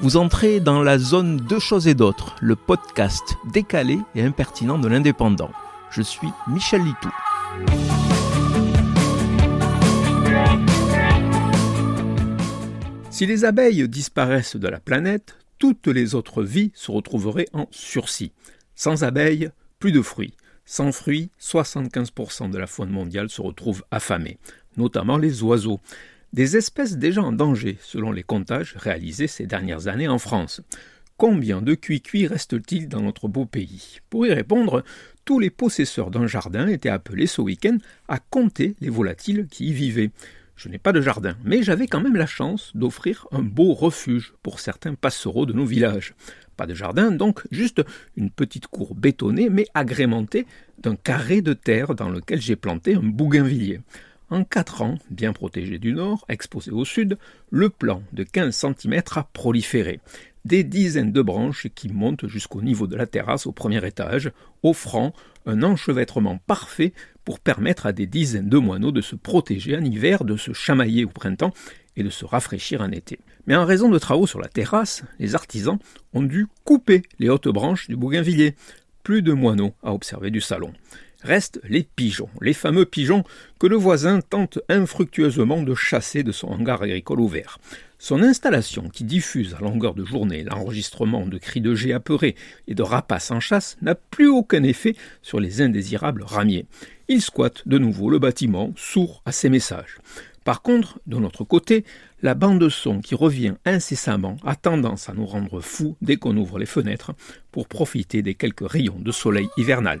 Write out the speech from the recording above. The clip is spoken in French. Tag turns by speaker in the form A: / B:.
A: Vous entrez dans la zone Deux choses et d'autres, le podcast décalé et impertinent de l'indépendant. Je suis Michel Litou. Si les abeilles disparaissent de la planète, toutes les autres vies se retrouveraient en sursis. Sans abeilles, plus de fruits. Sans fruits, 75% de la faune mondiale se retrouve affamée, notamment les oiseaux des espèces déjà en danger, selon les comptages réalisés ces dernières années en France. Combien de cuits reste-t-il dans notre beau pays? Pour y répondre, tous les possesseurs d'un jardin étaient appelés ce week-end à compter les volatiles qui y vivaient. Je n'ai pas de jardin, mais j'avais quand même la chance d'offrir un beau refuge pour certains passereaux de nos villages. Pas de jardin, donc juste une petite cour bétonnée mais agrémentée d'un carré de terre dans lequel j'ai planté un bougainvillier. En quatre ans, bien protégé du nord, exposé au sud, le plan de 15 cm a proliféré. Des dizaines de branches qui montent jusqu'au niveau de la terrasse au premier étage, offrant un enchevêtrement parfait pour permettre à des dizaines de moineaux de se protéger en hiver, de se chamailler au printemps et de se rafraîchir en été. Mais en raison de travaux sur la terrasse, les artisans ont dû couper les hautes branches du bougainvillier. Plus de moineaux à observer du salon restent les pigeons, les fameux pigeons que le voisin tente infructueusement de chasser de son hangar agricole ouvert. Son installation, qui diffuse à longueur de journée l'enregistrement de cris de jet apeurés et de rapaces en chasse, n'a plus aucun effet sur les indésirables ramiers. Il squatte de nouveau le bâtiment, sourd à ses messages. Par contre, de notre côté, la bande son qui revient incessamment a tendance à nous rendre fous dès qu'on ouvre les fenêtres pour profiter des quelques rayons de soleil hivernal.